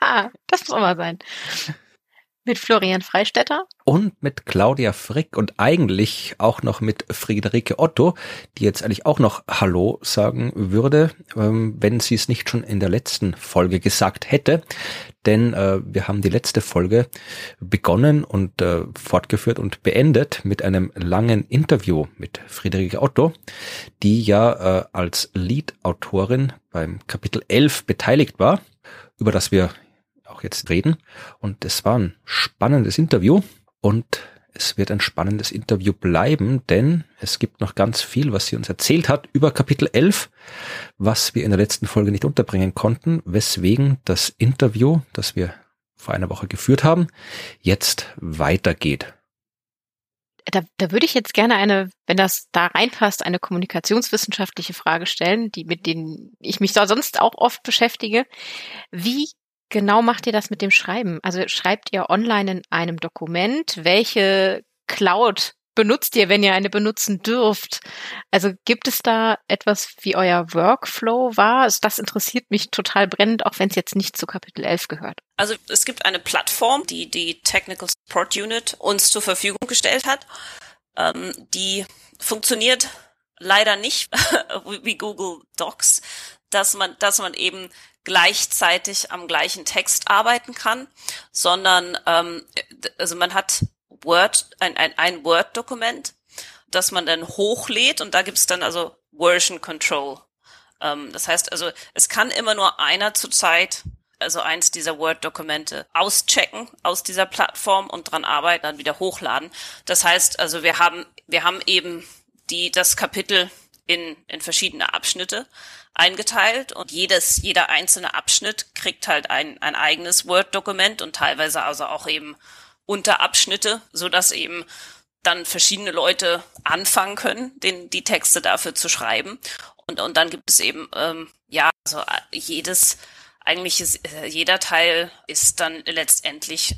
das muss immer sein. Mit Florian Freistetter. Und mit Claudia Frick und eigentlich auch noch mit Friederike Otto, die jetzt eigentlich auch noch Hallo sagen würde, ähm, wenn sie es nicht schon in der letzten Folge gesagt hätte. Denn äh, wir haben die letzte Folge begonnen und äh, fortgeführt und beendet mit einem langen Interview mit Friederike Otto, die ja äh, als Lead-Autorin beim Kapitel 11 beteiligt war, über das wir auch jetzt reden. Und es war ein spannendes Interview und es wird ein spannendes Interview bleiben, denn es gibt noch ganz viel, was sie uns erzählt hat über Kapitel 11, was wir in der letzten Folge nicht unterbringen konnten, weswegen das Interview, das wir vor einer Woche geführt haben, jetzt weitergeht. Da, da würde ich jetzt gerne eine, wenn das da reinpasst, eine kommunikationswissenschaftliche Frage stellen, die mit denen ich mich sonst auch oft beschäftige. Wie genau macht ihr das mit dem Schreiben? Also schreibt ihr online in einem Dokument? Welche Cloud benutzt ihr, wenn ihr eine benutzen dürft? Also gibt es da etwas, wie euer Workflow war? Also das interessiert mich total brennend, auch wenn es jetzt nicht zu Kapitel 11 gehört. Also es gibt eine Plattform, die die Technical Support Unit uns zur Verfügung gestellt hat. Ähm, die funktioniert leider nicht wie Google Docs, dass man, dass man eben gleichzeitig am gleichen Text arbeiten kann, sondern ähm, also man hat Word, ein, ein, ein Word-Dokument, das man dann hochlädt und da gibt's dann also Version Control. Ähm, das heißt also, es kann immer nur einer zur Zeit also eins dieser Word-Dokumente auschecken aus dieser Plattform und dran arbeiten, dann wieder hochladen. Das heißt, also wir haben, wir haben eben die, das Kapitel in, in verschiedene Abschnitte eingeteilt und jedes, jeder einzelne Abschnitt kriegt halt ein, ein eigenes Word-Dokument und teilweise also auch eben Unterabschnitte, so dass eben dann verschiedene Leute anfangen können, den, die Texte dafür zu schreiben. Und, und dann gibt es eben, ähm, ja, also äh, jedes eigentlich ist äh, jeder Teil ist dann letztendlich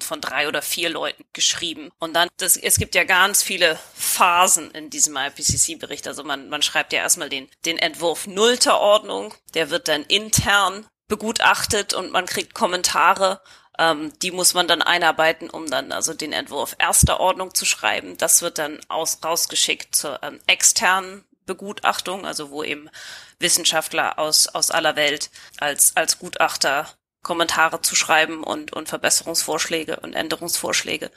von drei oder vier Leuten geschrieben. Und dann, das, es gibt ja ganz viele Phasen in diesem IPCC-Bericht. Also man, man schreibt ja erstmal den, den Entwurf nullter Ordnung, der wird dann intern begutachtet und man kriegt Kommentare. Ähm, die muss man dann einarbeiten, um dann also den Entwurf erster Ordnung zu schreiben. Das wird dann aus, rausgeschickt zur ähm, externen Begutachtung, also wo eben Wissenschaftler aus, aus aller Welt als, als Gutachter Kommentare zu schreiben und, und Verbesserungsvorschläge und Änderungsvorschläge.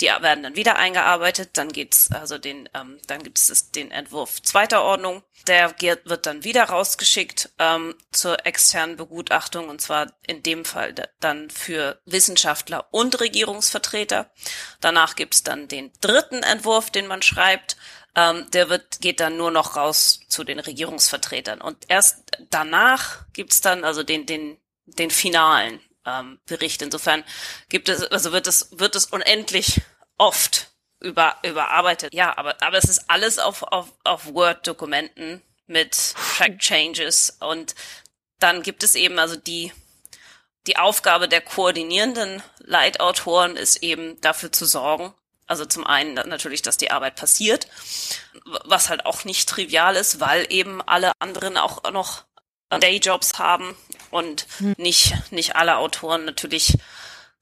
Die werden dann wieder eingearbeitet, dann geht's also den, ähm, dann gibt es den Entwurf zweiter Ordnung. Der wird dann wieder rausgeschickt ähm, zur externen Begutachtung und zwar in dem Fall dann für Wissenschaftler und Regierungsvertreter. Danach gibt's dann den dritten Entwurf, den man schreibt ähm, der wird, geht dann nur noch raus zu den Regierungsvertretern. Und erst danach gibt's dann also den, den, den finalen ähm, Bericht. Insofern gibt es, also wird es, wird es unendlich oft über, überarbeitet. Ja, aber, aber es ist alles auf, auf, auf Word-Dokumenten mit Track Changes und dann gibt es eben also die, die Aufgabe der koordinierenden Leitautoren ist eben dafür zu sorgen, also zum einen natürlich, dass die Arbeit passiert, was halt auch nicht trivial ist, weil eben alle anderen auch noch Dayjobs haben und hm. nicht, nicht alle Autoren natürlich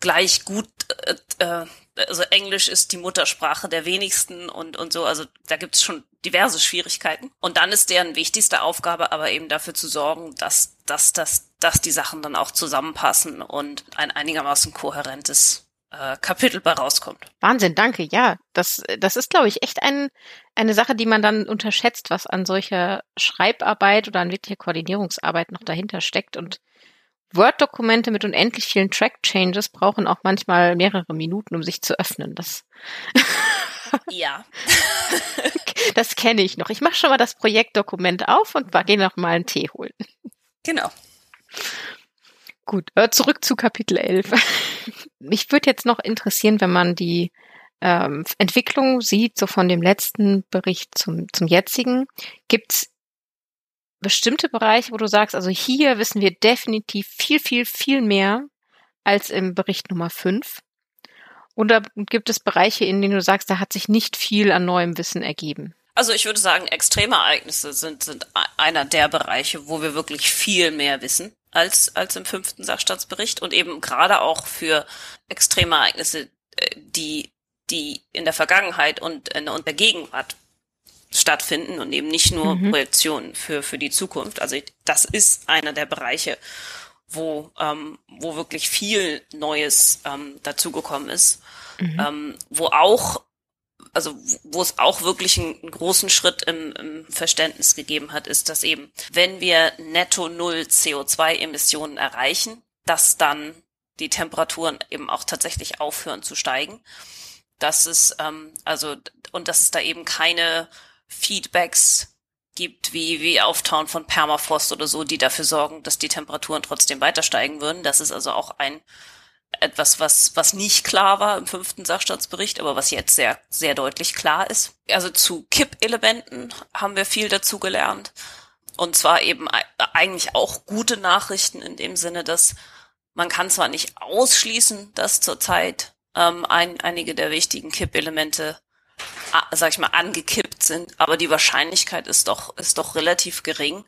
gleich gut, äh, äh, also Englisch ist die Muttersprache der wenigsten und, und so, also da gibt's schon diverse Schwierigkeiten. Und dann ist deren wichtigste Aufgabe aber eben dafür zu sorgen, dass, dass, dass, dass die Sachen dann auch zusammenpassen und ein einigermaßen kohärentes äh, Kapitel bei rauskommt. Wahnsinn, danke. Ja, das, das ist, glaube ich, echt ein, eine Sache, die man dann unterschätzt, was an solcher Schreibarbeit oder an wirklicher Koordinierungsarbeit noch dahinter steckt. Und Word-Dokumente mit unendlich vielen Track-Changes brauchen auch manchmal mehrere Minuten, um sich zu öffnen. Das ja. das kenne ich noch. Ich mache schon mal das Projektdokument auf und gehe noch mal einen Tee holen. Genau. Gut, äh, zurück zu Kapitel 11. Mich würde jetzt noch interessieren, wenn man die ähm, Entwicklung sieht, so von dem letzten Bericht zum, zum jetzigen, gibt's bestimmte Bereiche, wo du sagst, also hier wissen wir definitiv viel, viel, viel mehr als im Bericht Nummer 5? Oder gibt es Bereiche, in denen du sagst, da hat sich nicht viel an neuem Wissen ergeben? Also ich würde sagen, extreme Ereignisse sind, sind einer der Bereiche, wo wir wirklich viel mehr wissen als, als im fünften Sachstandsbericht und eben gerade auch für extreme Ereignisse, äh, die, die in der Vergangenheit und in der Gegenwart stattfinden und eben nicht nur mhm. Projektionen für, für die Zukunft. Also das ist einer der Bereiche, wo, ähm, wo wirklich viel Neues ähm, dazugekommen ist, mhm. ähm, wo auch also wo es auch wirklich einen, großen Schritt im, im, Verständnis gegeben hat, ist, dass eben, wenn wir netto null CO2-Emissionen erreichen, dass dann die Temperaturen eben auch tatsächlich aufhören zu steigen. Das ist ähm, also und dass es da eben keine Feedbacks gibt, wie, wie Auftauen von Permafrost oder so, die dafür sorgen, dass die Temperaturen trotzdem weiter steigen würden. Das ist also auch ein etwas, was, was nicht klar war im fünften Sachstandsbericht, aber was jetzt sehr, sehr deutlich klar ist. Also zu Kippelementen haben wir viel dazu gelernt. Und zwar eben eigentlich auch gute Nachrichten in dem Sinne, dass man kann zwar nicht ausschließen, dass zurzeit ähm, ein, einige der wichtigen Kippelemente sag ich mal, angekippt sind, aber die Wahrscheinlichkeit ist doch, ist doch relativ gering.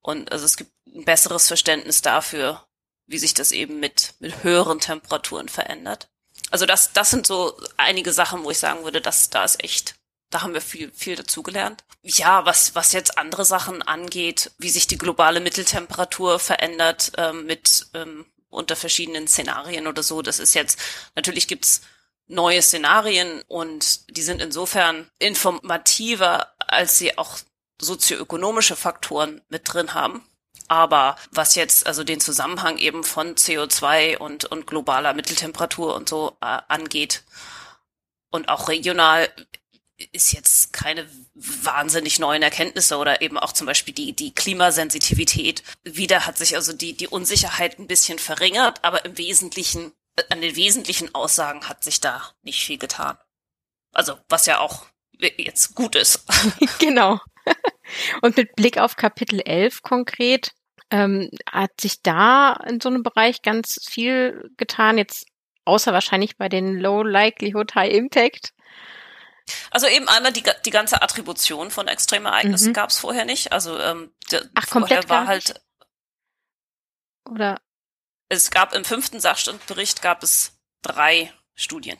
Und also es gibt ein besseres Verständnis dafür, wie sich das eben mit, mit höheren Temperaturen verändert. Also das, das sind so einige Sachen, wo ich sagen würde, dass da ist echt, da haben wir viel, viel dazugelernt. Ja, was, was jetzt andere Sachen angeht, wie sich die globale Mitteltemperatur verändert ähm, mit ähm, unter verschiedenen Szenarien oder so, das ist jetzt, natürlich gibt's neue Szenarien und die sind insofern informativer, als sie auch sozioökonomische Faktoren mit drin haben. Aber was jetzt also den Zusammenhang eben von CO2 und, und globaler Mitteltemperatur und so äh, angeht und auch regional ist jetzt keine wahnsinnig neuen Erkenntnisse oder eben auch zum Beispiel die, die Klimasensitivität. Wieder hat sich also die, die Unsicherheit ein bisschen verringert, aber im Wesentlichen an den wesentlichen Aussagen hat sich da nicht viel getan. Also, was ja auch jetzt gut ist. genau. Und mit Blick auf Kapitel 11 konkret, ähm, hat sich da in so einem Bereich ganz viel getan, jetzt außer wahrscheinlich bei den Low Likelihood High Impact. Also eben einmal die, die ganze Attribution von Extremereignissen mhm. gab es vorher nicht. Also ähm, Ach, komplett war halt oder es gab im fünften Sachstandbericht gab es drei Studien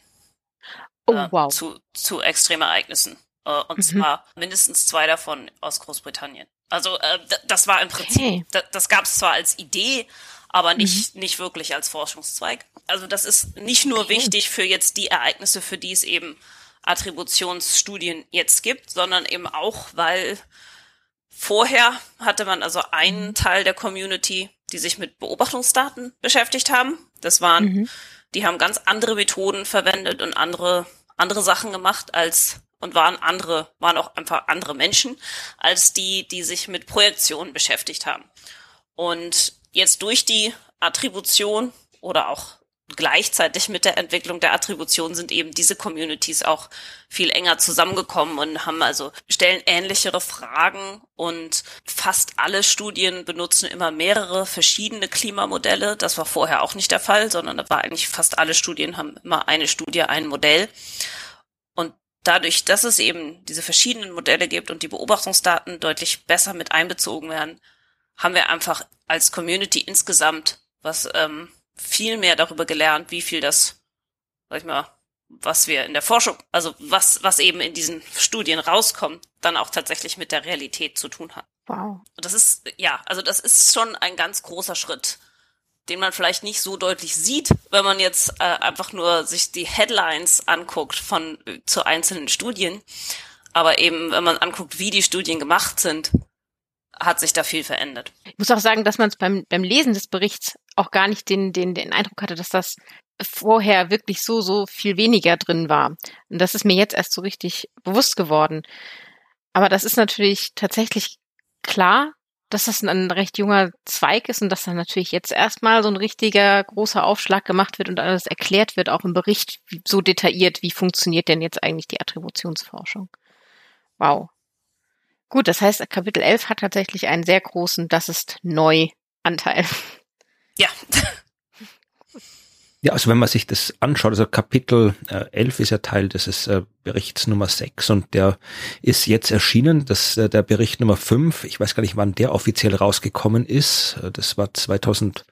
oh, äh, wow. zu, zu Extremereignissen. Äh, und mhm. zwar mindestens zwei davon aus Großbritannien. Also äh, das war im Prinzip, okay. das, das gab es zwar als Idee, aber nicht, mhm. nicht wirklich als Forschungszweig. Also das ist nicht nur okay. wichtig für jetzt die Ereignisse, für die es eben Attributionsstudien jetzt gibt, sondern eben auch, weil vorher hatte man also einen mhm. Teil der Community, die sich mit Beobachtungsdaten beschäftigt haben. Das waren, mhm. Die haben ganz andere Methoden verwendet und andere, andere Sachen gemacht als, und waren andere, waren auch einfach andere Menschen als die, die sich mit Projektionen beschäftigt haben. Und jetzt durch die Attribution oder auch gleichzeitig mit der Entwicklung der Attribution sind eben diese Communities auch viel enger zusammengekommen und haben also stellen ähnlichere Fragen und fast alle Studien benutzen immer mehrere verschiedene Klimamodelle. Das war vorher auch nicht der Fall, sondern da war eigentlich fast alle Studien haben immer eine Studie, ein Modell. Und dadurch, dass es eben diese verschiedenen Modelle gibt und die Beobachtungsdaten deutlich besser mit einbezogen werden, haben wir einfach als Community insgesamt was ähm, viel mehr darüber gelernt, wie viel das, sag ich mal, was wir in der Forschung, also was, was eben in diesen Studien rauskommt, dann auch tatsächlich mit der Realität zu tun hat. Wow. Und das ist, ja, also das ist schon ein ganz großer Schritt, den man vielleicht nicht so deutlich sieht, wenn man jetzt äh, einfach nur sich die Headlines anguckt von zu einzelnen Studien. Aber eben, wenn man anguckt, wie die Studien gemacht sind, hat sich da viel verändert. Ich muss auch sagen, dass man es beim, beim Lesen des Berichts auch gar nicht den, den, den Eindruck hatte, dass das vorher wirklich so, so viel weniger drin war. Und das ist mir jetzt erst so richtig bewusst geworden. Aber das ist natürlich tatsächlich klar, dass das ein recht junger Zweig ist und dass dann natürlich jetzt erstmal so ein richtiger großer Aufschlag gemacht wird und alles erklärt wird, auch im Bericht so detailliert, wie funktioniert denn jetzt eigentlich die Attributionsforschung. Wow. Gut, das heißt, Kapitel 11 hat tatsächlich einen sehr großen, das ist neu Anteil. Ja. Ja, also wenn man sich das anschaut, also Kapitel äh, 11 ist ja Teil des äh, Berichts Nummer 6 und der ist jetzt erschienen, das äh, der Bericht Nummer 5, ich weiß gar nicht, wann der offiziell rausgekommen ist, äh, das war 2012?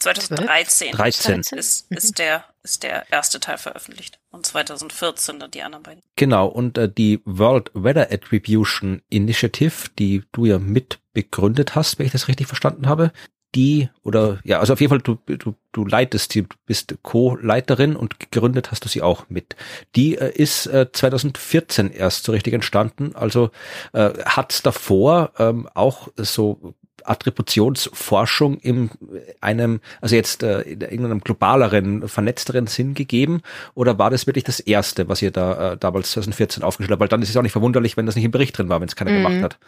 2013. 13. Ist, ist, der, ist der erste Teil veröffentlicht und 2014 dann die anderen beiden. Genau, und äh, die World Weather Attribution Initiative, die du ja mit begründet hast, wenn ich das richtig verstanden habe, die oder ja, also auf jeden Fall du du, du leitest sie, du bist Co-Leiterin und gegründet hast du sie auch mit. Die äh, ist äh, 2014 erst so richtig entstanden, also äh, hat davor ähm, auch so Attributionsforschung in einem, also jetzt äh, in irgendeinem globaleren, vernetzteren Sinn gegeben? Oder war das wirklich das erste, was ihr da äh, damals 2014 aufgestellt habt? Weil dann ist es auch nicht verwunderlich, wenn das nicht im Bericht drin war, wenn es keiner mhm. gemacht hat.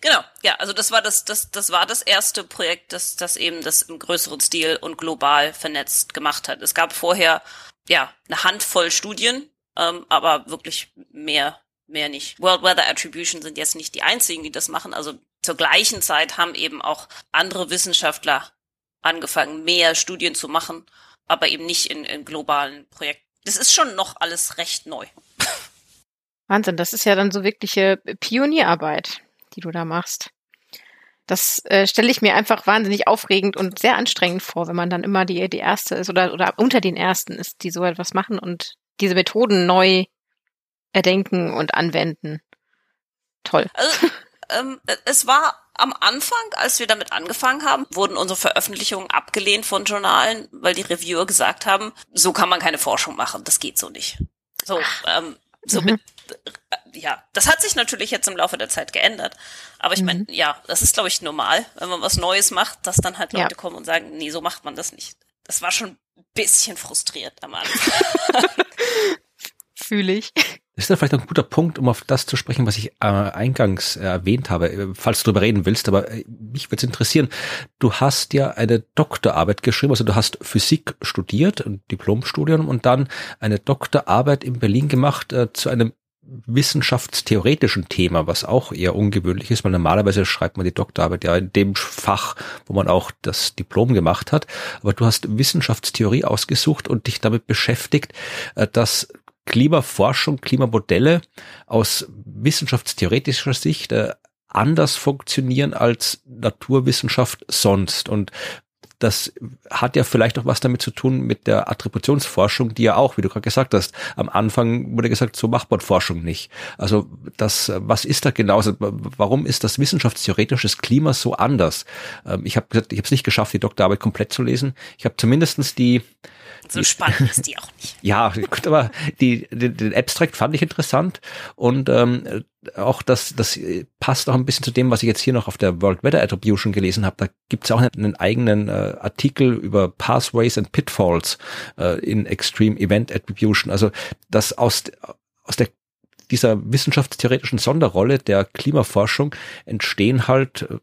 Genau, ja, also das war das, das, das war das erste Projekt, das, das eben das im größeren Stil und global vernetzt gemacht hat. Es gab vorher ja eine Handvoll Studien, ähm, aber wirklich mehr, mehr nicht. World Weather Attribution sind jetzt nicht die einzigen, die das machen. Also zur gleichen Zeit haben eben auch andere Wissenschaftler angefangen, mehr Studien zu machen, aber eben nicht in, in globalen Projekten. Das ist schon noch alles recht neu. Wahnsinn, das ist ja dann so wirkliche Pionierarbeit die du da machst. Das äh, stelle ich mir einfach wahnsinnig aufregend und sehr anstrengend vor, wenn man dann immer die, die erste ist oder, oder unter den ersten ist, die so etwas machen und diese Methoden neu erdenken und anwenden. Toll. Also, ähm, es war am Anfang, als wir damit angefangen haben, wurden unsere Veröffentlichungen abgelehnt von Journalen, weil die Reviewer gesagt haben, so kann man keine Forschung machen, das geht so nicht. So, ähm, so mhm. mit ja, das hat sich natürlich jetzt im Laufe der Zeit geändert. Aber ich meine, mhm. ja, das ist, glaube ich, normal, wenn man was Neues macht, dass dann halt Leute ja. kommen und sagen, nee, so macht man das nicht. Das war schon ein bisschen frustriert am Anfang. Fühle ich. Das ist vielleicht ein guter Punkt, um auf das zu sprechen, was ich äh, eingangs äh, erwähnt habe, äh, falls du darüber reden willst, aber äh, mich würde es interessieren. Du hast ja eine Doktorarbeit geschrieben, also du hast Physik studiert, ein Diplomstudium und dann eine Doktorarbeit in Berlin gemacht äh, zu einem wissenschaftstheoretischen Thema, was auch eher ungewöhnlich ist, weil normalerweise schreibt man die Doktorarbeit ja in dem Fach, wo man auch das Diplom gemacht hat. Aber du hast Wissenschaftstheorie ausgesucht und dich damit beschäftigt, äh, dass Klimaforschung, Klimamodelle aus wissenschaftstheoretischer Sicht äh, anders funktionieren als Naturwissenschaft sonst. Und das hat ja vielleicht auch was damit zu tun mit der Attributionsforschung, die ja auch, wie du gerade gesagt hast, am Anfang wurde gesagt, so macht man Forschung nicht. Also das, was ist da genau? Also warum ist das wissenschaftstheoretisches Klima so anders? Ähm, ich habe gesagt, ich habe es nicht geschafft, die Doktorarbeit komplett zu lesen. Ich habe zumindestens die so spannend ist die auch nicht. Ja, gut, aber die, den, den Abstract fand ich interessant und ähm, auch das, das passt auch ein bisschen zu dem, was ich jetzt hier noch auf der World Weather Attribution gelesen habe. Da gibt's auch einen eigenen äh, Artikel über Pathways and Pitfalls äh, in Extreme Event Attribution. Also das aus, aus der dieser wissenschaftstheoretischen Sonderrolle der Klimaforschung entstehen halt äh,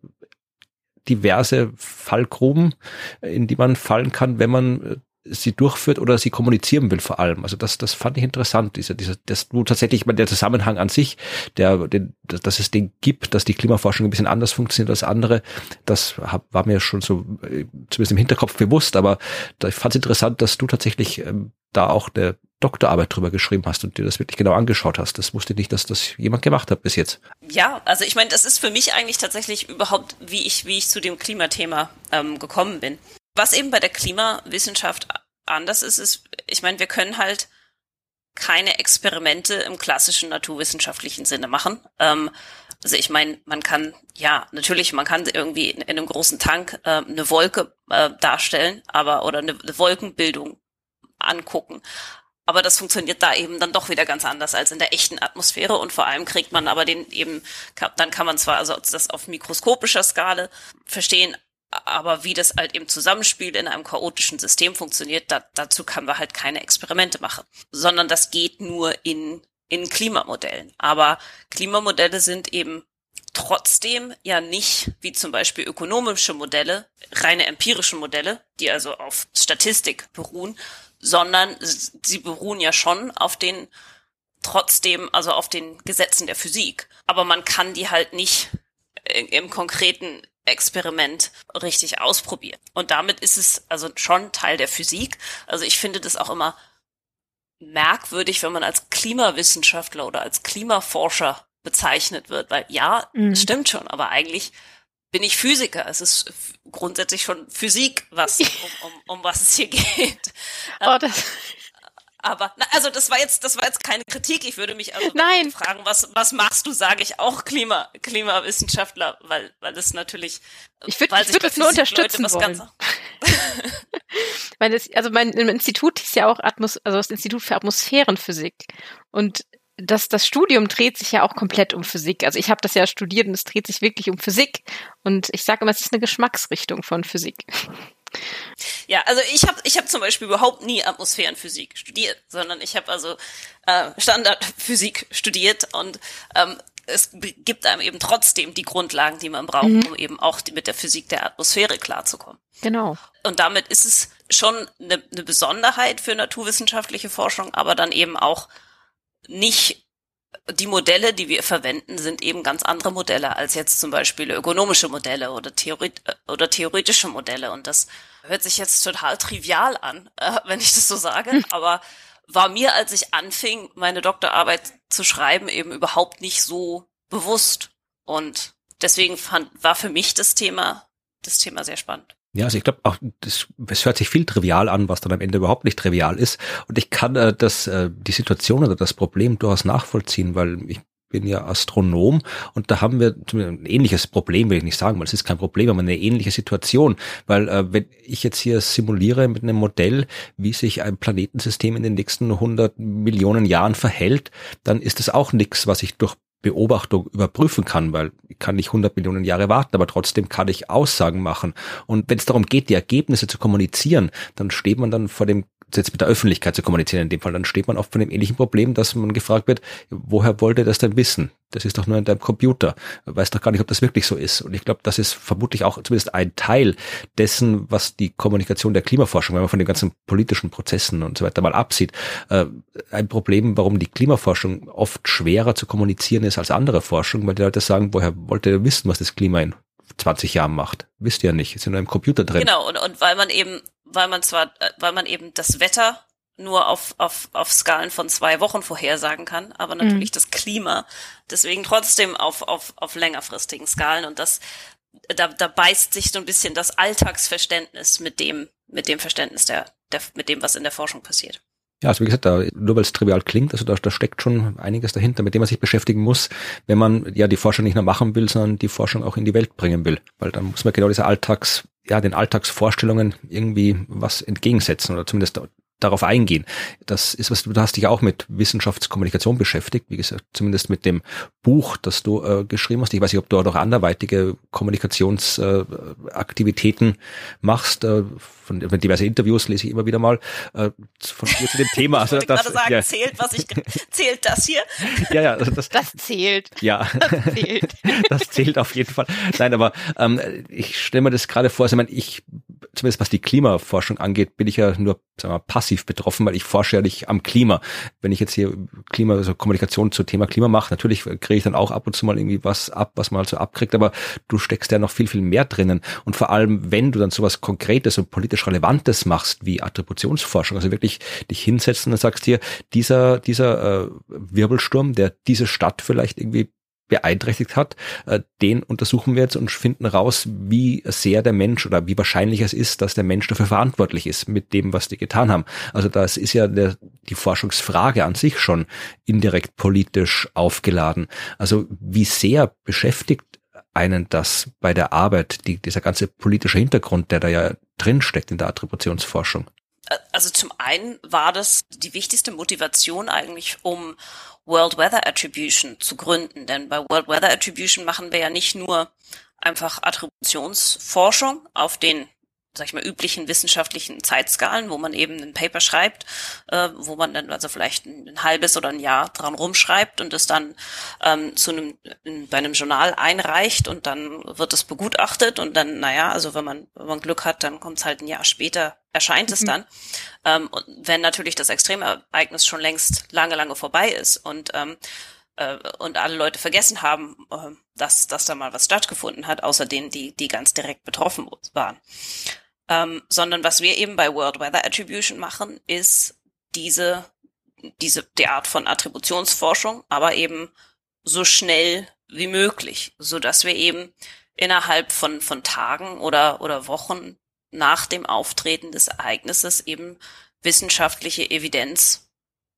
diverse Fallgruben, in die man fallen kann, wenn man äh, sie durchführt oder sie kommunizieren will vor allem. Also das, das fand ich interessant, diese, diese, das nur tatsächlich, ich meine, der Zusammenhang an sich, der, den, dass es den gibt, dass die Klimaforschung ein bisschen anders funktioniert als andere, das hab, war mir schon so äh, zumindest im Hinterkopf bewusst, aber da, ich fand es interessant, dass du tatsächlich ähm, da auch eine Doktorarbeit drüber geschrieben hast und dir das wirklich genau angeschaut hast. Das wusste ich nicht, dass das jemand gemacht hat bis jetzt. Ja, also ich meine, das ist für mich eigentlich tatsächlich überhaupt, wie ich, wie ich zu dem Klimathema ähm, gekommen bin. Was eben bei der Klimawissenschaft anders ist, ist, ich meine, wir können halt keine Experimente im klassischen naturwissenschaftlichen Sinne machen. Ähm, also ich meine, man kann, ja, natürlich, man kann irgendwie in, in einem großen Tank äh, eine Wolke äh, darstellen, aber oder eine, eine Wolkenbildung angucken. Aber das funktioniert da eben dann doch wieder ganz anders als in der echten Atmosphäre und vor allem kriegt man aber den eben, dann kann man zwar also das auf mikroskopischer Skala verstehen, aber wie das halt im Zusammenspiel in einem chaotischen System funktioniert, da, dazu können wir halt keine Experimente machen, sondern das geht nur in, in Klimamodellen. Aber Klimamodelle sind eben trotzdem ja nicht, wie zum Beispiel ökonomische Modelle, reine empirische Modelle, die also auf Statistik beruhen, sondern sie beruhen ja schon auf den trotzdem, also auf den Gesetzen der Physik. Aber man kann die halt nicht im konkreten Experiment richtig ausprobieren. Und damit ist es also schon Teil der Physik. Also ich finde das auch immer merkwürdig, wenn man als Klimawissenschaftler oder als Klimaforscher bezeichnet wird, weil ja, mhm. stimmt schon, aber eigentlich bin ich Physiker. Es ist grundsätzlich schon Physik, was um, um, um was es hier geht. Oh, das aber na, also das war jetzt das war jetzt keine Kritik. Ich würde mich also Nein. fragen, was was machst du? Sage ich auch Klima Klimawissenschaftler, weil weil das natürlich ich würde ich würde es nur unterstützen wollen. weil das, also mein Institut ist ja auch Atmos also das Institut für Atmosphärenphysik und das, das Studium dreht sich ja auch komplett um Physik. Also ich habe das ja studiert und es dreht sich wirklich um Physik. Und ich sage immer, es ist eine Geschmacksrichtung von Physik. Ja, also ich habe ich hab zum Beispiel überhaupt nie Atmosphärenphysik studiert, sondern ich habe also äh, Standardphysik studiert und ähm, es gibt einem eben trotzdem die Grundlagen, die man braucht, mhm. um eben auch die, mit der Physik der Atmosphäre klarzukommen. Genau. Und damit ist es schon eine, eine Besonderheit für naturwissenschaftliche Forschung, aber dann eben auch nicht die Modelle, die wir verwenden, sind eben ganz andere Modelle als jetzt zum Beispiel ökonomische Modelle oder, Theorie oder theoretische Modelle. Und das hört sich jetzt total trivial an, äh, wenn ich das so sage, hm. aber war mir, als ich anfing, meine Doktorarbeit zu schreiben, eben überhaupt nicht so bewusst. Und deswegen fand, war für mich das Thema, das Thema sehr spannend. Ja, also ich glaube auch, es hört sich viel trivial an, was dann am Ende überhaupt nicht trivial ist. Und ich kann äh, das, äh, die Situation oder das Problem durchaus nachvollziehen, weil ich bin ja Astronom und da haben wir ein ähnliches Problem, will ich nicht sagen, weil es ist kein Problem, aber eine ähnliche Situation, weil äh, wenn ich jetzt hier simuliere mit einem Modell, wie sich ein Planetensystem in den nächsten 100 Millionen Jahren verhält, dann ist das auch nichts, was ich durch Beobachtung überprüfen kann, weil ich kann nicht 100 Millionen Jahre warten, aber trotzdem kann ich Aussagen machen. Und wenn es darum geht, die Ergebnisse zu kommunizieren, dann steht man dann vor dem jetzt mit der Öffentlichkeit zu kommunizieren in dem Fall, dann steht man oft vor dem ähnlichen Problem, dass man gefragt wird, woher wollt das denn wissen? Das ist doch nur in deinem Computer. Weiß doch gar nicht, ob das wirklich so ist. Und ich glaube, das ist vermutlich auch zumindest ein Teil dessen, was die Kommunikation der Klimaforschung, wenn man von den ganzen politischen Prozessen und so weiter mal absieht, äh, ein Problem, warum die Klimaforschung oft schwerer zu kommunizieren ist als andere Forschung, weil die Leute sagen, woher wollt ihr wissen, was das Klima in 20 Jahren macht. Wisst ihr ja nicht, ist in einem Computer drin. Genau, und, und weil man eben, weil man zwar, äh, weil man eben das Wetter nur auf, auf, auf Skalen von zwei Wochen vorhersagen kann, aber natürlich mhm. das Klima deswegen trotzdem auf, auf, auf längerfristigen Skalen und das, da, da beißt sich so ein bisschen das Alltagsverständnis mit dem, mit dem Verständnis der, der, mit dem, was in der Forschung passiert. Ja, also wie gesagt, da, nur weil es trivial klingt, also da, da steckt schon einiges dahinter, mit dem man sich beschäftigen muss, wenn man ja die Forschung nicht nur machen will, sondern die Forschung auch in die Welt bringen will. Weil dann muss man genau diese Alltags, ja, den Alltagsvorstellungen irgendwie was entgegensetzen oder zumindest darauf eingehen. Das ist was, du hast dich auch mit Wissenschaftskommunikation beschäftigt, wie gesagt, zumindest mit dem Buch, das du äh, geschrieben hast. Ich weiß nicht, ob du auch noch anderweitige Kommunikationsaktivitäten äh, machst. Äh, von, von diverse Interviews lese ich immer wieder mal äh, von dir zu dem Thema. Also ich das, gerade sagen, ja. zählt, was ich zählt das hier? Ja, ja, also das, das zählt. Ja, das zählt. das zählt auf jeden Fall. Nein, aber ähm, ich stelle mir das gerade vor. Also, ich, meine, ich zumindest was die Klimaforschung angeht, bin ich ja nur sagen wir, passiv betroffen, weil ich forsche ja nicht am Klima. Wenn ich jetzt hier Klima, also Kommunikation zum Thema Klima mache, natürlich kriege ich dann auch ab und zu mal irgendwie was ab, was man halt so abkriegt, aber du steckst ja noch viel, viel mehr drinnen. Und vor allem, wenn du dann sowas Konkretes und politisch Relevantes machst, wie Attributionsforschung, also wirklich dich hinsetzen und sagst hier, dieser, dieser äh, Wirbelsturm, der diese Stadt vielleicht irgendwie beeinträchtigt hat, äh, den untersuchen wir jetzt und finden raus, wie sehr der Mensch oder wie wahrscheinlich es ist, dass der Mensch dafür verantwortlich ist mit dem, was die getan haben. Also das ist ja der, die Forschungsfrage an sich schon indirekt politisch aufgeladen. Also wie sehr beschäftigt einen das bei der Arbeit, die, dieser ganze politische Hintergrund, der da ja drinsteckt in der Attributionsforschung? Also zum einen war das die wichtigste Motivation eigentlich, um World Weather Attribution zu gründen. Denn bei World Weather Attribution machen wir ja nicht nur einfach Attributionsforschung auf den sag ich mal, üblichen wissenschaftlichen Zeitskalen, wo man eben ein Paper schreibt, äh, wo man dann also vielleicht ein, ein, halbes oder ein Jahr dran rumschreibt und es dann ähm, zu einem in, bei einem Journal einreicht und dann wird es begutachtet und dann, naja, also wenn man, wenn man Glück hat, dann kommt es halt ein Jahr später, erscheint mhm. es dann. Ähm, und wenn natürlich das Extremereignis schon längst lange, lange vorbei ist und ähm, äh, und alle Leute vergessen haben, äh, dass, dass da mal was stattgefunden hat, außer denen, die, die ganz direkt betroffen waren. Ähm, sondern was wir eben bei World Weather Attribution machen, ist diese, diese, die Art von Attributionsforschung, aber eben so schnell wie möglich, so dass wir eben innerhalb von, von Tagen oder, oder Wochen nach dem Auftreten des Ereignisses eben wissenschaftliche Evidenz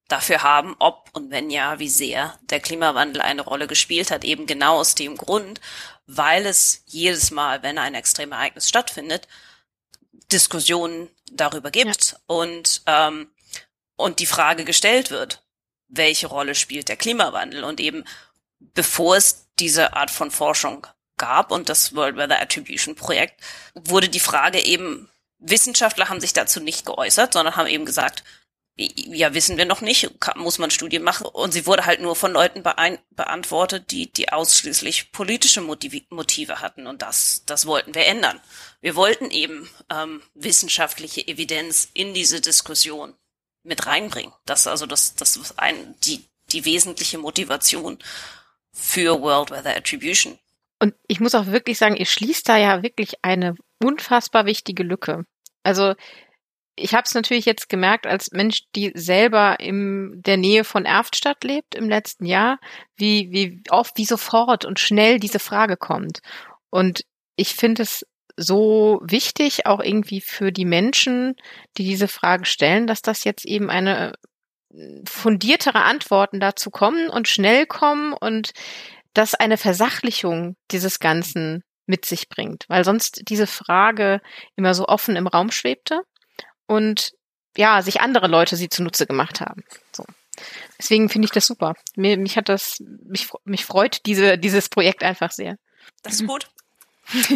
dafür haben, ob und wenn ja, wie sehr der Klimawandel eine Rolle gespielt hat, eben genau aus dem Grund, weil es jedes Mal, wenn ein Extremereignis stattfindet, Diskussionen darüber gibt ja. und, ähm, und die Frage gestellt wird, welche Rolle spielt der Klimawandel? Und eben bevor es diese Art von Forschung gab und das World Weather Attribution Projekt, wurde die Frage eben, Wissenschaftler haben sich dazu nicht geäußert, sondern haben eben gesagt, ja, wissen wir noch nicht, muss man Studien machen. Und sie wurde halt nur von Leuten beantwortet, die, die ausschließlich politische Motive, Motive hatten. Und das, das wollten wir ändern. Wir wollten eben ähm, wissenschaftliche Evidenz in diese Diskussion mit reinbringen. Das also das, das ist ein, die, die wesentliche Motivation für World Weather Attribution. Und ich muss auch wirklich sagen, ihr schließt da ja wirklich eine unfassbar wichtige Lücke. Also ich habe es natürlich jetzt gemerkt als Mensch, die selber in der Nähe von Erftstadt lebt im letzten Jahr, wie, wie oft, wie sofort und schnell diese Frage kommt. Und ich finde es so wichtig, auch irgendwie für die Menschen, die diese Frage stellen, dass das jetzt eben eine fundiertere Antworten dazu kommen und schnell kommen und dass eine Versachlichung dieses Ganzen mit sich bringt, weil sonst diese Frage immer so offen im Raum schwebte und ja, sich andere Leute sie zunutze gemacht haben. So. Deswegen finde ich das super. Mir, mich hat das, mich, mich freut diese, dieses Projekt einfach sehr. Das ist gut.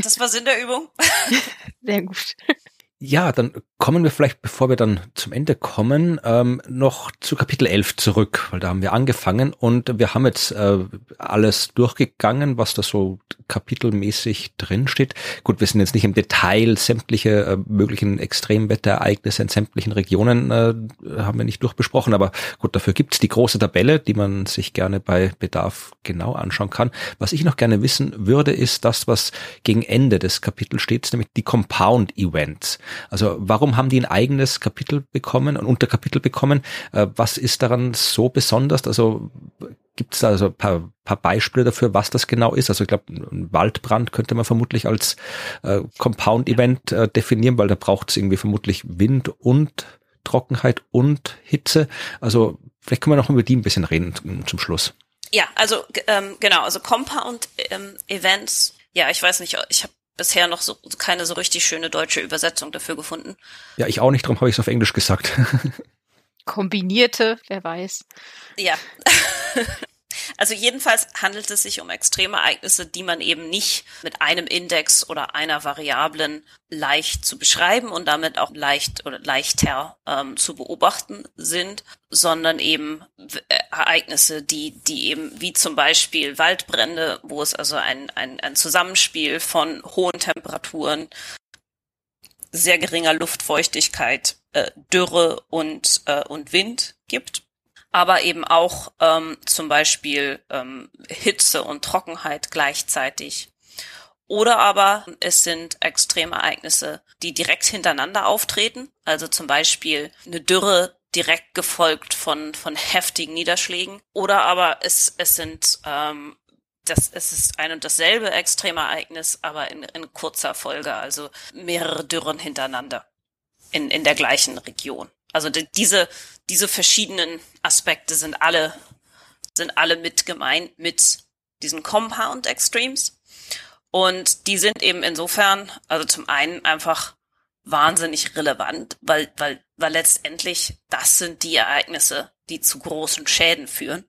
Das war Sinn der Übung. Sehr gut. Ja, dann kommen wir vielleicht, bevor wir dann zum Ende kommen, ähm, noch zu Kapitel 11 zurück, weil da haben wir angefangen und wir haben jetzt äh, alles durchgegangen, was da so kapitelmäßig drinsteht. Gut, wir sind jetzt nicht im Detail sämtliche äh, möglichen Extremwetterereignisse in sämtlichen Regionen äh, haben wir nicht durchbesprochen, aber gut, dafür gibt's die große Tabelle, die man sich gerne bei Bedarf genau anschauen kann. Was ich noch gerne wissen würde, ist das, was gegen Ende des Kapitels steht, nämlich die Compound Events. Also warum haben die ein eigenes Kapitel bekommen, ein Unterkapitel bekommen? Äh, was ist daran so besonders? Also gibt es da also ein paar, paar Beispiele dafür, was das genau ist? Also ich glaube, ein Waldbrand könnte man vermutlich als äh, Compound-Event äh, definieren, weil da braucht es irgendwie vermutlich Wind und Trockenheit und Hitze. Also vielleicht können wir noch über die ein bisschen reden zum Schluss. Ja, also ähm, genau, also Compound ähm, Events. Ja, ich weiß nicht, ich habe bisher noch so keine so richtig schöne deutsche Übersetzung dafür gefunden. Ja, ich auch nicht, darum habe ich es auf Englisch gesagt. Kombinierte, wer weiß. Ja. Also jedenfalls handelt es sich um Extremereignisse, die man eben nicht mit einem Index oder einer Variablen leicht zu beschreiben und damit auch leicht oder leichter ähm, zu beobachten sind, sondern eben äh, Ereignisse, die, die eben wie zum Beispiel Waldbrände, wo es also ein, ein, ein Zusammenspiel von hohen Temperaturen, sehr geringer Luftfeuchtigkeit, äh, Dürre und, äh, und Wind gibt aber eben auch ähm, zum Beispiel ähm, Hitze und Trockenheit gleichzeitig. Oder aber es sind Extremereignisse, die direkt hintereinander auftreten, also zum Beispiel eine Dürre direkt gefolgt von, von heftigen Niederschlägen. Oder aber es, es sind ähm, das, es ist ein und dasselbe Extremereignis, aber in, in kurzer Folge, also mehrere Dürren hintereinander in, in der gleichen Region. Also die, diese, diese verschiedenen Aspekte sind alle, sind alle mit gemeint mit diesen Compound Extremes. Und die sind eben insofern, also zum einen einfach wahnsinnig relevant, weil, weil, weil letztendlich das sind die Ereignisse, die zu großen Schäden führen.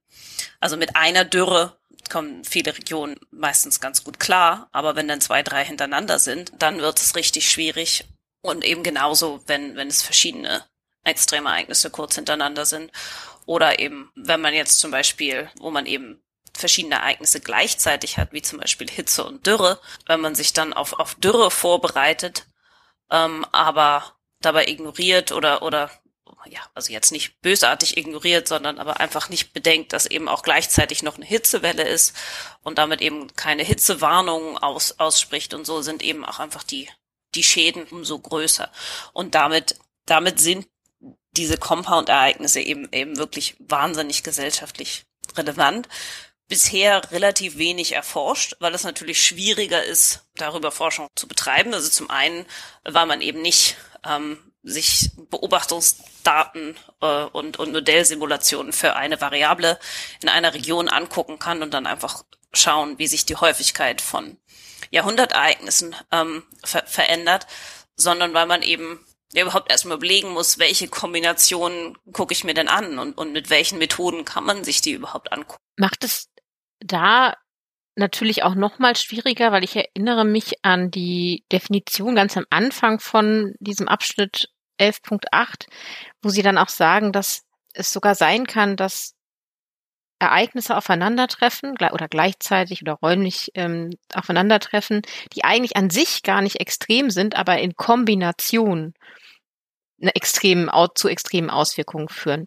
Also mit einer Dürre kommen viele Regionen meistens ganz gut klar, aber wenn dann zwei, drei hintereinander sind, dann wird es richtig schwierig Und eben genauso, wenn, wenn es verschiedene extreme Ereignisse kurz hintereinander sind. Oder eben, wenn man jetzt zum Beispiel, wo man eben verschiedene Ereignisse gleichzeitig hat, wie zum Beispiel Hitze und Dürre, wenn man sich dann auf, auf Dürre vorbereitet, ähm, aber dabei ignoriert oder, oder ja, also jetzt nicht bösartig ignoriert, sondern aber einfach nicht bedenkt, dass eben auch gleichzeitig noch eine Hitzewelle ist und damit eben keine Hitzewarnung aus, ausspricht und so sind eben auch einfach die, die Schäden umso größer. Und damit, damit sind diese Compound-Ereignisse eben, eben wirklich wahnsinnig gesellschaftlich relevant. Bisher relativ wenig erforscht, weil es natürlich schwieriger ist, darüber Forschung zu betreiben. Also zum einen, weil man eben nicht ähm, sich Beobachtungsdaten äh, und, und Modellsimulationen für eine Variable in einer Region angucken kann und dann einfach schauen, wie sich die Häufigkeit von Jahrhundertereignissen ähm, ver verändert, sondern weil man eben ja überhaupt erstmal überlegen muss, welche Kombinationen gucke ich mir denn an und, und mit welchen Methoden kann man sich die überhaupt angucken. Macht es da natürlich auch noch mal schwieriger, weil ich erinnere mich an die Definition ganz am Anfang von diesem Abschnitt 11.8, wo sie dann auch sagen, dass es sogar sein kann, dass Ereignisse aufeinandertreffen oder gleichzeitig oder räumlich ähm, aufeinandertreffen, die eigentlich an sich gar nicht extrem sind, aber in Kombination extremen, zu extremen Auswirkungen führen.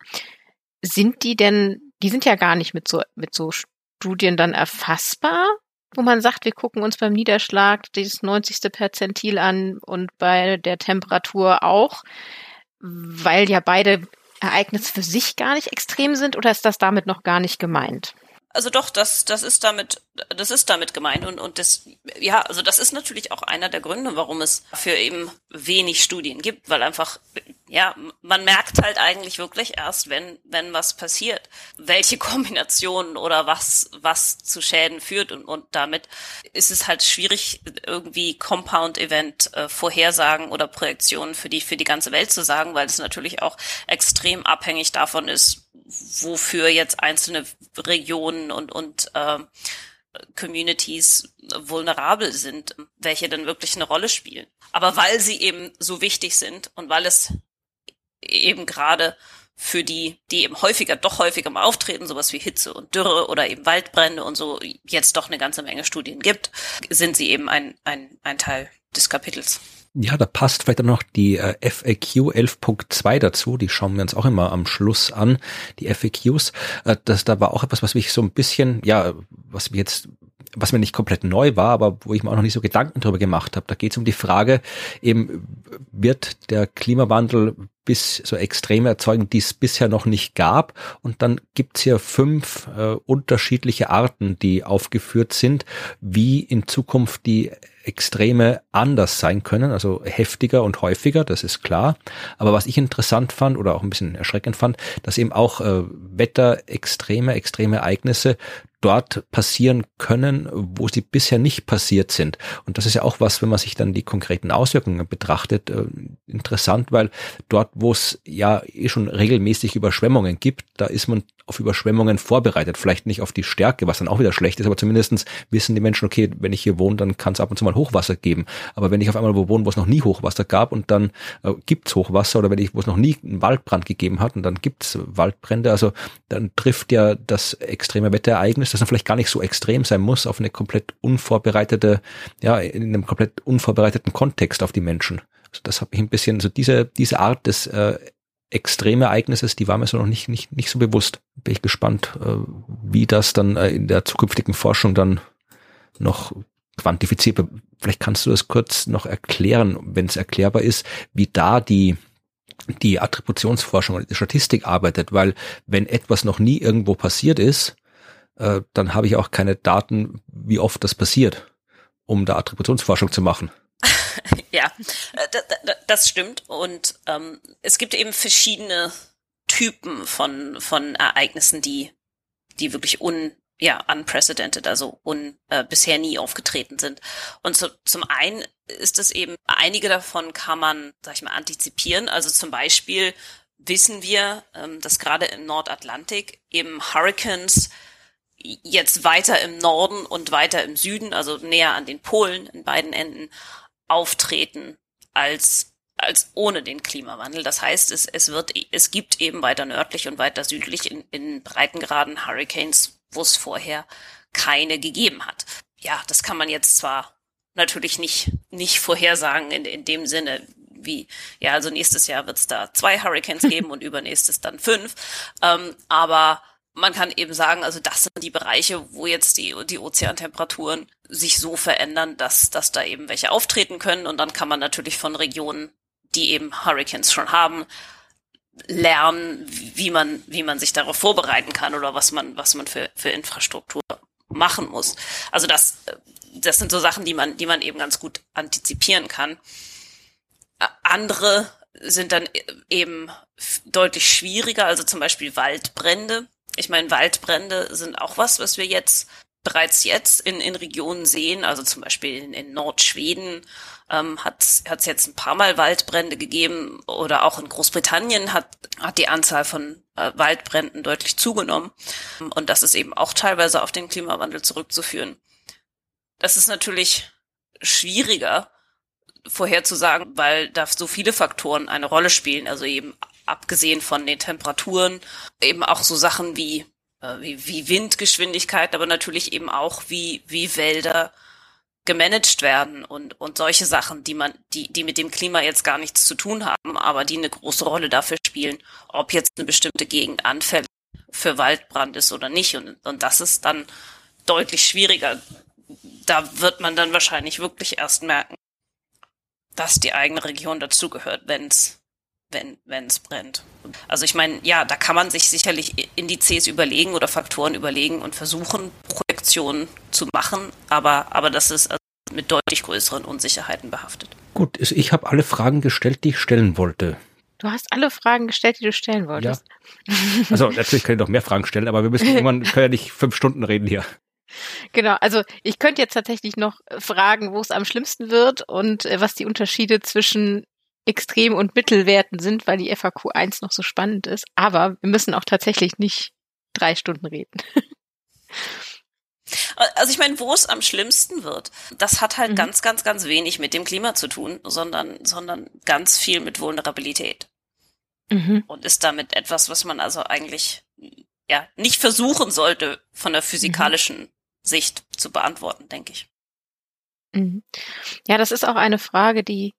Sind die denn, die sind ja gar nicht mit so, mit so Studien dann erfassbar, wo man sagt, wir gucken uns beim Niederschlag das 90. Perzentil an und bei der Temperatur auch, weil ja beide Ereignisse für sich gar nicht extrem sind oder ist das damit noch gar nicht gemeint? Also doch, das, das ist damit, das ist damit gemeint und, und das, ja, also das ist natürlich auch einer der Gründe, warum es für eben wenig Studien gibt, weil einfach, ja, man merkt halt eigentlich wirklich erst, wenn, wenn was passiert, welche Kombinationen oder was, was zu Schäden führt und, und damit ist es halt schwierig, irgendwie Compound-Event äh, Vorhersagen oder Projektionen für die, für die ganze Welt zu sagen, weil es natürlich auch extrem abhängig davon ist, wofür jetzt einzelne Regionen und, und äh, Communities vulnerabel sind, welche dann wirklich eine Rolle spielen. Aber weil sie eben so wichtig sind und weil es eben gerade für die, die eben häufiger, doch häufiger mal auftreten, sowas wie Hitze und Dürre oder eben Waldbrände und so, jetzt doch eine ganze Menge Studien gibt, sind sie eben ein, ein, ein Teil des Kapitels. Ja, da passt vielleicht noch die äh, FAQ 11.2 dazu. Die schauen wir uns auch immer am Schluss an, die FAQs. Äh, das, da war auch etwas, was mich so ein bisschen, ja, was mir jetzt was mir nicht komplett neu war, aber wo ich mir auch noch nicht so Gedanken drüber gemacht habe. Da geht es um die Frage, eben wird der Klimawandel bis so Extreme erzeugen, die es bisher noch nicht gab. Und dann gibt's hier fünf äh, unterschiedliche Arten, die aufgeführt sind, wie in Zukunft die Extreme anders sein können, also heftiger und häufiger, das ist klar. Aber was ich interessant fand oder auch ein bisschen erschreckend fand, dass eben auch äh, Wetterextreme, extreme Ereignisse dort passieren können, wo sie bisher nicht passiert sind. Und das ist ja auch was, wenn man sich dann die konkreten Auswirkungen betrachtet, äh, interessant, weil dort, wo es ja eh schon regelmäßig Überschwemmungen gibt, da ist man auf Überschwemmungen vorbereitet. Vielleicht nicht auf die Stärke, was dann auch wieder schlecht ist, aber zumindestens wissen die Menschen, okay, wenn ich hier wohne, dann kann es ab und zu mal Hochwasser geben. Aber wenn ich auf einmal wo wohne, wo es noch nie Hochwasser gab und dann äh, gibt's Hochwasser oder wenn ich, wo es noch nie einen Waldbrand gegeben hat und dann gibt's Waldbrände, also dann trifft ja das extreme Wetterereignis, das dann vielleicht gar nicht so extrem sein muss, auf eine komplett unvorbereitete, ja, in einem komplett unvorbereiteten Kontext auf die Menschen. Also das habe ich ein bisschen, so diese, diese Art des äh, Extremereignisses, die war mir so noch nicht, nicht, nicht so bewusst. Bin ich gespannt, äh, wie das dann äh, in der zukünftigen Forschung dann noch quantifiziert wird. Vielleicht kannst du das kurz noch erklären, wenn es erklärbar ist, wie da die die Attributionsforschung und die Statistik arbeitet, weil wenn etwas noch nie irgendwo passiert ist, äh, dann habe ich auch keine Daten, wie oft das passiert, um da Attributionsforschung zu machen. Ja, äh, das stimmt. Und ähm, es gibt eben verschiedene Typen von, von Ereignissen, die, die wirklich un, ja, unprecedented, also un, äh, bisher nie aufgetreten sind. Und so, zum einen ist es eben, einige davon kann man, sag ich mal, antizipieren. Also zum Beispiel wissen wir, ähm, dass gerade im Nordatlantik eben Hurricanes jetzt weiter im Norden und weiter im Süden, also näher an den Polen in beiden Enden, auftreten als als ohne den Klimawandel. Das heißt, es, es wird, es gibt eben weiter nördlich und weiter südlich in, in Breitengraden Hurricanes, wo es vorher keine gegeben hat. Ja, das kann man jetzt zwar natürlich nicht, nicht vorhersagen in, in dem Sinne, wie, ja, also nächstes Jahr wird es da zwei Hurricanes geben und übernächstes dann fünf. Ähm, aber man kann eben sagen, also das sind die Bereiche, wo jetzt die, die Ozeantemperaturen sich so verändern, dass, dass da eben welche auftreten können. Und dann kann man natürlich von Regionen, die eben Hurricanes schon haben, lernen, wie man, wie man sich darauf vorbereiten kann oder was man, was man für, für Infrastruktur machen muss. Also das, das sind so Sachen, die man, die man eben ganz gut antizipieren kann. Andere sind dann eben deutlich schwieriger, also zum Beispiel Waldbrände. Ich meine, Waldbrände sind auch was, was wir jetzt bereits jetzt in, in Regionen sehen, also zum Beispiel in, in Nordschweden ähm, hat es jetzt ein paar Mal Waldbrände gegeben oder auch in Großbritannien hat, hat die Anzahl von äh, Waldbränden deutlich zugenommen. Und das ist eben auch teilweise auf den Klimawandel zurückzuführen. Das ist natürlich schwieriger vorherzusagen, weil da so viele Faktoren eine Rolle spielen. Also eben abgesehen von den Temperaturen, eben auch so Sachen wie, wie, wie Windgeschwindigkeit, aber natürlich eben auch wie, wie Wälder gemanagt werden und, und solche Sachen, die man, die, die mit dem Klima jetzt gar nichts zu tun haben, aber die eine große Rolle dafür spielen, ob jetzt eine bestimmte Gegend anfällig für Waldbrand ist oder nicht. Und, und das ist dann deutlich schwieriger. Da wird man dann wahrscheinlich wirklich erst merken, dass die eigene Region dazugehört, wenn es wenn wenn es brennt. Also ich meine, ja, da kann man sich sicherlich Indizes überlegen oder Faktoren überlegen und versuchen, Projektionen zu machen, aber, aber das ist also mit deutlich größeren Unsicherheiten behaftet. Gut, ich habe alle Fragen gestellt, die ich stellen wollte. Du hast alle Fragen gestellt, die du stellen wolltest. Ja. Also natürlich kann ich noch mehr Fragen stellen, aber wir müssen irgendwann, können ja nicht fünf Stunden reden hier. Genau, also ich könnte jetzt tatsächlich noch fragen, wo es am schlimmsten wird und äh, was die Unterschiede zwischen Extrem- und Mittelwerten sind, weil die FAQ 1 noch so spannend ist. Aber wir müssen auch tatsächlich nicht drei Stunden reden. Also ich meine, wo es am schlimmsten wird, das hat halt mhm. ganz, ganz, ganz wenig mit dem Klima zu tun, sondern, sondern ganz viel mit Vulnerabilität. Mhm. Und ist damit etwas, was man also eigentlich ja nicht versuchen sollte, von der physikalischen mhm. Sicht zu beantworten, denke ich. Mhm. Ja, das ist auch eine Frage, die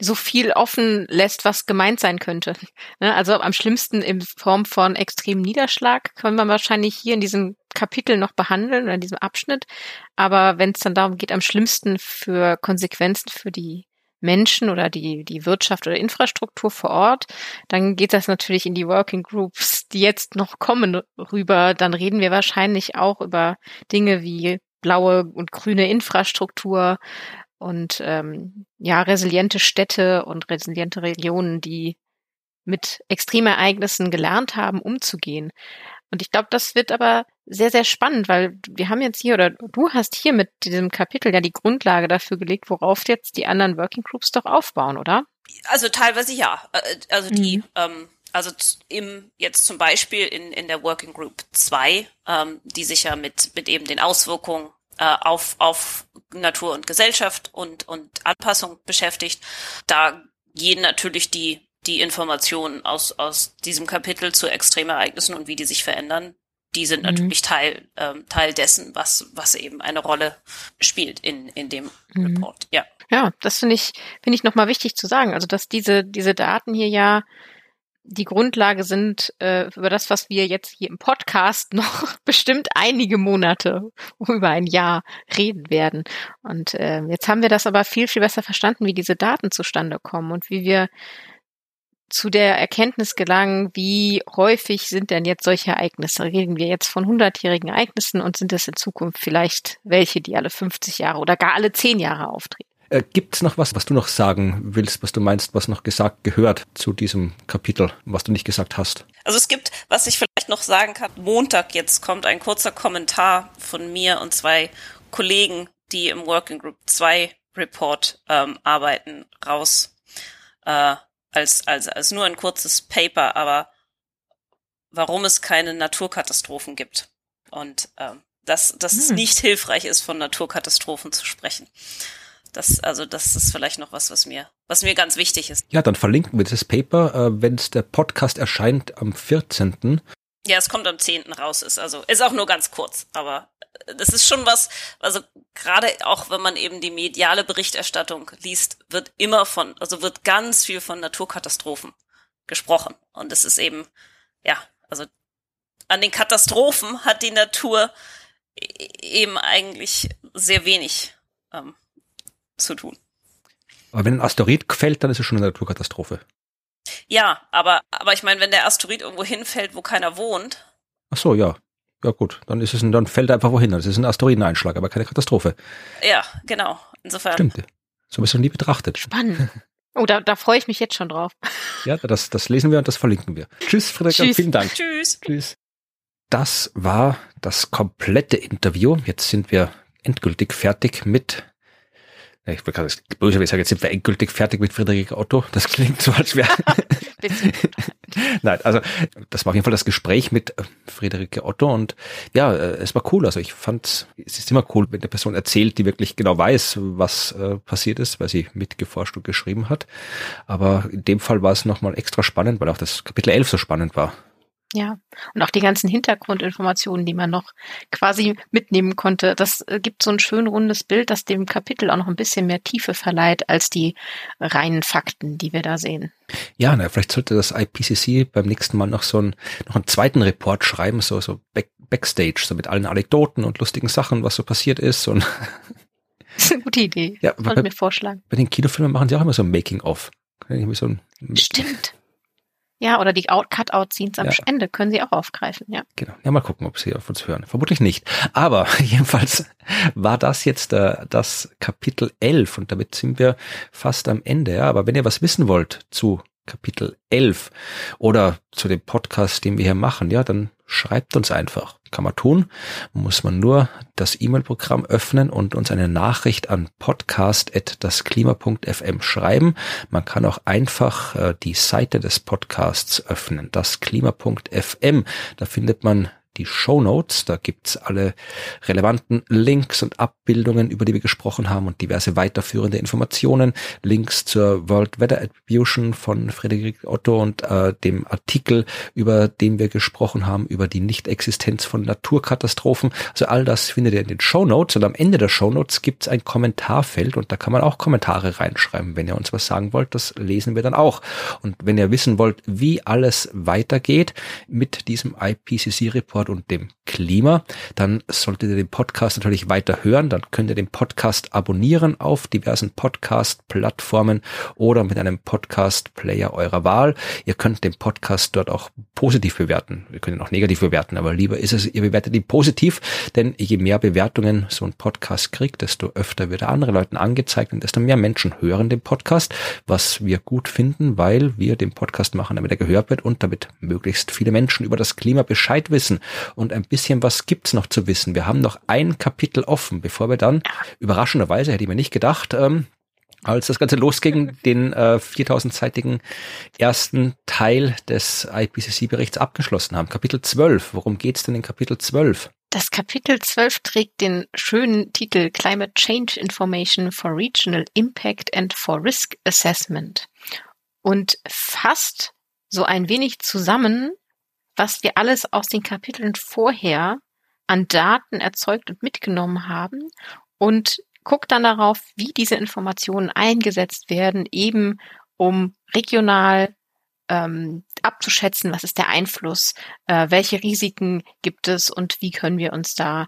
so viel offen lässt, was gemeint sein könnte. Ne, also am schlimmsten in Form von extremem Niederschlag können wir wahrscheinlich hier in diesem Kapitel noch behandeln oder in diesem Abschnitt. Aber wenn es dann darum geht, am schlimmsten für Konsequenzen für die Menschen oder die, die Wirtschaft oder Infrastruktur vor Ort, dann geht das natürlich in die Working Groups, die jetzt noch kommen, rüber. Dann reden wir wahrscheinlich auch über Dinge wie blaue und grüne Infrastruktur, und ähm, ja, resiliente Städte und resiliente Regionen, die mit Extremereignissen gelernt haben, umzugehen. Und ich glaube, das wird aber sehr, sehr spannend, weil wir haben jetzt hier oder du hast hier mit diesem Kapitel ja die Grundlage dafür gelegt, worauf jetzt die anderen Working Groups doch aufbauen, oder? Also teilweise ja. Äh, also die, mhm. ähm, also im jetzt zum Beispiel in, in der Working Group 2, ähm, die sich ja mit, mit eben den Auswirkungen äh, auf, auf Natur und Gesellschaft und, und Anpassung beschäftigt. Da gehen natürlich die, die Informationen aus, aus diesem Kapitel zu Extremereignissen und wie die sich verändern. Die sind mhm. natürlich Teil, ähm, Teil dessen, was, was eben eine Rolle spielt in, in dem mhm. Report. Ja. Ja, das finde ich, finde ich nochmal wichtig zu sagen. Also, dass diese, diese Daten hier ja die Grundlage sind äh, über das, was wir jetzt hier im Podcast noch bestimmt einige Monate, über ein Jahr reden werden. Und äh, jetzt haben wir das aber viel, viel besser verstanden, wie diese Daten zustande kommen und wie wir zu der Erkenntnis gelangen, wie häufig sind denn jetzt solche Ereignisse? Reden wir jetzt von hundertjährigen Ereignissen und sind es in Zukunft vielleicht welche, die alle 50 Jahre oder gar alle 10 Jahre auftreten? Äh, Gibt es noch was, was du noch sagen willst, was du meinst, was noch gesagt gehört zu diesem Kapitel, was du nicht gesagt hast? Also es gibt, was ich vielleicht noch sagen kann, Montag jetzt kommt ein kurzer Kommentar von mir und zwei Kollegen, die im Working Group 2 Report ähm, arbeiten, raus. Äh, als, als, als nur ein kurzes Paper, aber warum es keine Naturkatastrophen gibt. Und ähm, dass, dass hm. es nicht hilfreich ist, von Naturkatastrophen zu sprechen. Das, also das ist vielleicht noch was, was mir, was mir ganz wichtig ist. Ja, dann verlinken wir das Paper, äh, wenn es der Podcast erscheint am 14. Ja, es kommt am 10. raus, ist also, ist auch nur ganz kurz, aber das ist schon was, also gerade auch wenn man eben die mediale Berichterstattung liest, wird immer von, also wird ganz viel von Naturkatastrophen gesprochen. Und es ist eben, ja, also an den Katastrophen hat die Natur e-, eben eigentlich sehr wenig ähm, zu tun. Aber wenn ein Asteroid fällt, dann ist es schon eine Naturkatastrophe. Ja, aber, aber ich meine, wenn der Asteroid irgendwo hinfällt, wo keiner wohnt. Ach so, ja. Ja gut, dann ist es ein, dann fällt er einfach wohin. Das ist ein Asteroideneinschlag, aber keine Katastrophe. Ja, genau. Insofern. Stimmt. So bist du nie betrachtet. Spannend. Oh, da, da freue ich mich jetzt schon drauf. Ja, das, das lesen wir und das verlinken wir. Tschüss, Friederike, Tschüss. vielen Dank. Tschüss. Tschüss. Das war das komplette Interview. Jetzt sind wir endgültig fertig mit ich wollte gerade böse sagen, jetzt sind wir endgültig fertig mit Friederike Otto. Das klingt so, als wäre. Nein, also das war auf jeden Fall das Gespräch mit äh, Friederike Otto und ja, äh, es war cool. Also ich fand, es ist immer cool, wenn eine Person erzählt, die wirklich genau weiß, was äh, passiert ist, weil sie mitgeforscht und geschrieben hat. Aber in dem Fall war es nochmal extra spannend, weil auch das Kapitel 11 so spannend war. Ja, und auch die ganzen Hintergrundinformationen, die man noch quasi mitnehmen konnte. Das äh, gibt so ein schön rundes Bild, das dem Kapitel auch noch ein bisschen mehr Tiefe verleiht als die reinen Fakten, die wir da sehen. Ja, na, vielleicht sollte das IPCC beim nächsten Mal noch so einen, noch einen zweiten Report schreiben, so, so back, Backstage, so mit allen Anekdoten und lustigen Sachen, was so passiert ist und. Das ist eine gute Idee. Ja, Sollten bei, mir vorschlagen. bei den Kinofilmen machen sie auch immer so ein Making-of. Stimmt. Ja, oder die Out- Cutout-Scenes am Ja. Ende können sie auch aufgreifen, ja. Genau. Ja, mal gucken, ob sie auf uns hören. Vermutlich nicht. Aber jedenfalls war das jetzt äh, das Kapitel 11 und damit sind wir fast am Ende. Ja. Aber wenn ihr was wissen wollt zu Kapitel 11 oder zu dem Podcast, den wir hier machen, ja, dann schreibt uns einfach. Kann man tun. Muss man nur das E-Mail-Programm öffnen und uns eine Nachricht an podcast.dasklima.fm schreiben. Man kann auch einfach äh, die Seite des Podcasts öffnen, dasklima.fm. Da findet man die Show Notes. Da gibt's alle relevanten Links und Abbildungen, über die wir gesprochen haben und diverse weiterführende Informationen. Links zur World Weather Attribution von Frederik Otto und äh, dem Artikel, über den wir gesprochen haben, über die Nichtexistenz von Naturkatastrophen. Also all das findet ihr in den Show Notes und am Ende der Show Notes gibt's ein Kommentarfeld und da kann man auch Kommentare reinschreiben. Wenn ihr uns was sagen wollt, das lesen wir dann auch. Und wenn ihr wissen wollt, wie alles weitergeht mit diesem IPCC-Report und dem Klima, dann solltet ihr den Podcast natürlich weiter hören. Dann könnt ihr den Podcast abonnieren auf diversen Podcast-Plattformen oder mit einem Podcast-Player eurer Wahl. Ihr könnt den Podcast dort auch positiv bewerten. Wir können ihn auch negativ bewerten, aber lieber ist es, ihr bewertet ihn positiv, denn je mehr Bewertungen so ein Podcast kriegt, desto öfter wird er anderen Leuten angezeigt und desto mehr Menschen hören den Podcast, was wir gut finden, weil wir den Podcast machen, damit er gehört wird und damit möglichst viele Menschen über das Klima Bescheid wissen. Und ein bisschen was gibt's noch zu wissen. Wir haben noch ein Kapitel offen, bevor wir dann, überraschenderweise hätte ich mir nicht gedacht, ähm, als das Ganze losging, den äh, 4000-seitigen ersten Teil des IPCC-Berichts abgeschlossen haben. Kapitel 12. Worum geht's denn in Kapitel 12? Das Kapitel 12 trägt den schönen Titel Climate Change Information for Regional Impact and for Risk Assessment und fasst so ein wenig zusammen, was wir alles aus den Kapiteln vorher an Daten erzeugt und mitgenommen haben und guckt dann darauf, wie diese Informationen eingesetzt werden, eben um regional ähm, abzuschätzen, was ist der Einfluss, äh, welche Risiken gibt es und wie können wir uns da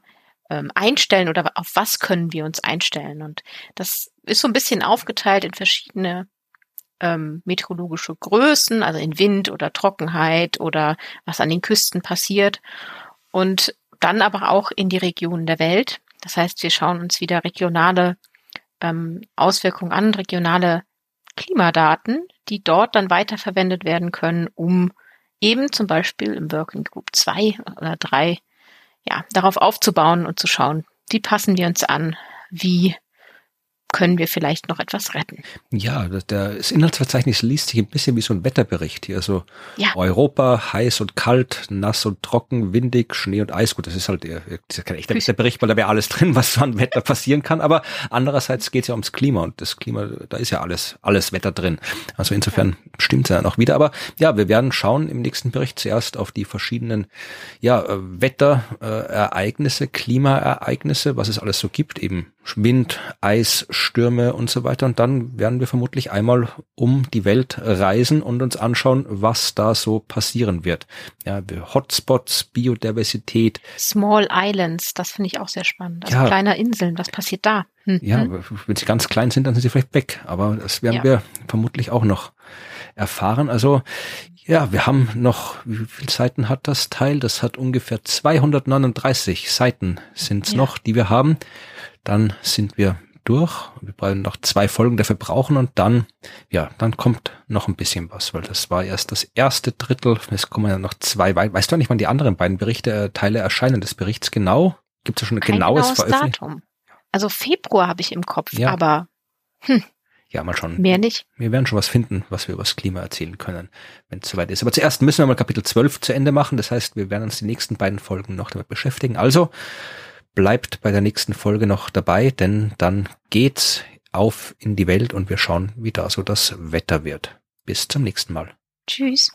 ähm, einstellen oder auf was können wir uns einstellen. Und das ist so ein bisschen aufgeteilt in verschiedene ähm, meteorologische Größen, also in Wind oder Trockenheit oder was an den Küsten passiert. Und dann aber auch in die Regionen der Welt. Das heißt, wir schauen uns wieder regionale ähm, Auswirkungen an, regionale Klimadaten, die dort dann weiterverwendet werden können, um eben zum Beispiel im Working Group 2 oder 3 ja, darauf aufzubauen und zu schauen, wie passen wir uns an, wie können wir vielleicht noch etwas retten. Ja, das, Inhaltsverzeichnis liest sich ein bisschen wie so ein Wetterbericht hier. So Ja. Europa, heiß und kalt, nass und trocken, windig, Schnee und Eis. Gut, das ist halt eher, das ist ja kein echter Wetterbericht, weil da wäre alles drin, was so an Wetter passieren kann. Aber andererseits geht es ja ums Klima und das Klima, da ist ja alles, alles Wetter drin. Also insofern stimmt es ja noch wieder. Aber ja, wir werden schauen im nächsten Bericht zuerst auf die verschiedenen ja, äh, Wetterereignisse, Klimaereignisse, was es alles so gibt, eben Wind, Eis, Stürme und so weiter. Und dann werden wir vermutlich einmal um die Welt reisen und uns anschauen, was da so passieren wird. Ja, Hotspots, Biodiversität. Small Islands, das finde ich auch sehr spannend. Also Ja. kleine Inseln, was passiert da? Hm. Ja, hm. wenn sie ganz klein sind, dann sind sie vielleicht weg. Aber das werden Ja. wir vermutlich auch noch erfahren. Also ja, wir haben noch, wie viele Seiten hat das Teil? Das hat ungefähr 239 Seiten sind's Ja. noch, die wir haben. Dann sind wir durch. Wir brauchen noch zwei Folgen dafür brauchen und dann, ja, dann kommt noch ein bisschen was, weil das war erst das erste Drittel. Es kommen ja noch zwei. wei- Weißt du nicht, wann die anderen beiden Berichte, äh, Teile erscheinen des Berichts genau? Gibt es schon ein Kein genaues? Datum. Also Februar habe ich im Kopf, Ja. aber Ja, mal schauen. mehr nicht. Wir werden schon was finden, was wir über das Klima erzählen können, wenn es soweit ist. Aber zuerst müssen wir mal Kapitel 12 zu Ende machen. Das heißt, wir werden uns die nächsten beiden Folgen noch damit beschäftigen. Also bleibt bei der nächsten Folge noch dabei, denn dann geht's auf in die Welt und wir schauen, wie da so das Wetter wird. Bis zum nächsten Mal. Tschüss.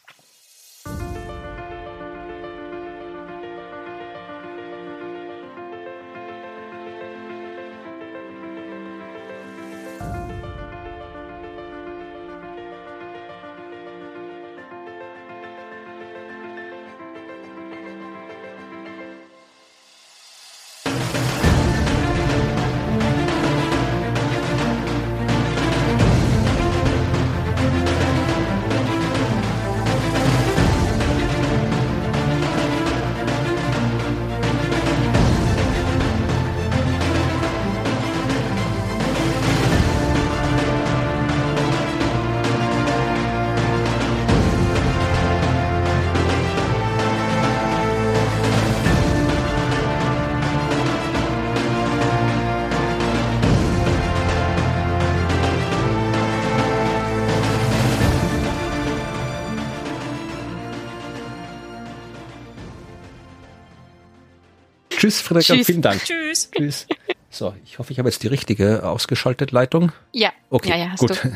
Tschüss, Frederik, Tschüss. vielen Dank. Tschüss. Tschüss. So, ich hoffe, ich habe jetzt die richtige ausgeschaltet Leitung. Ja. Okay, ja, ja, hast gut. du.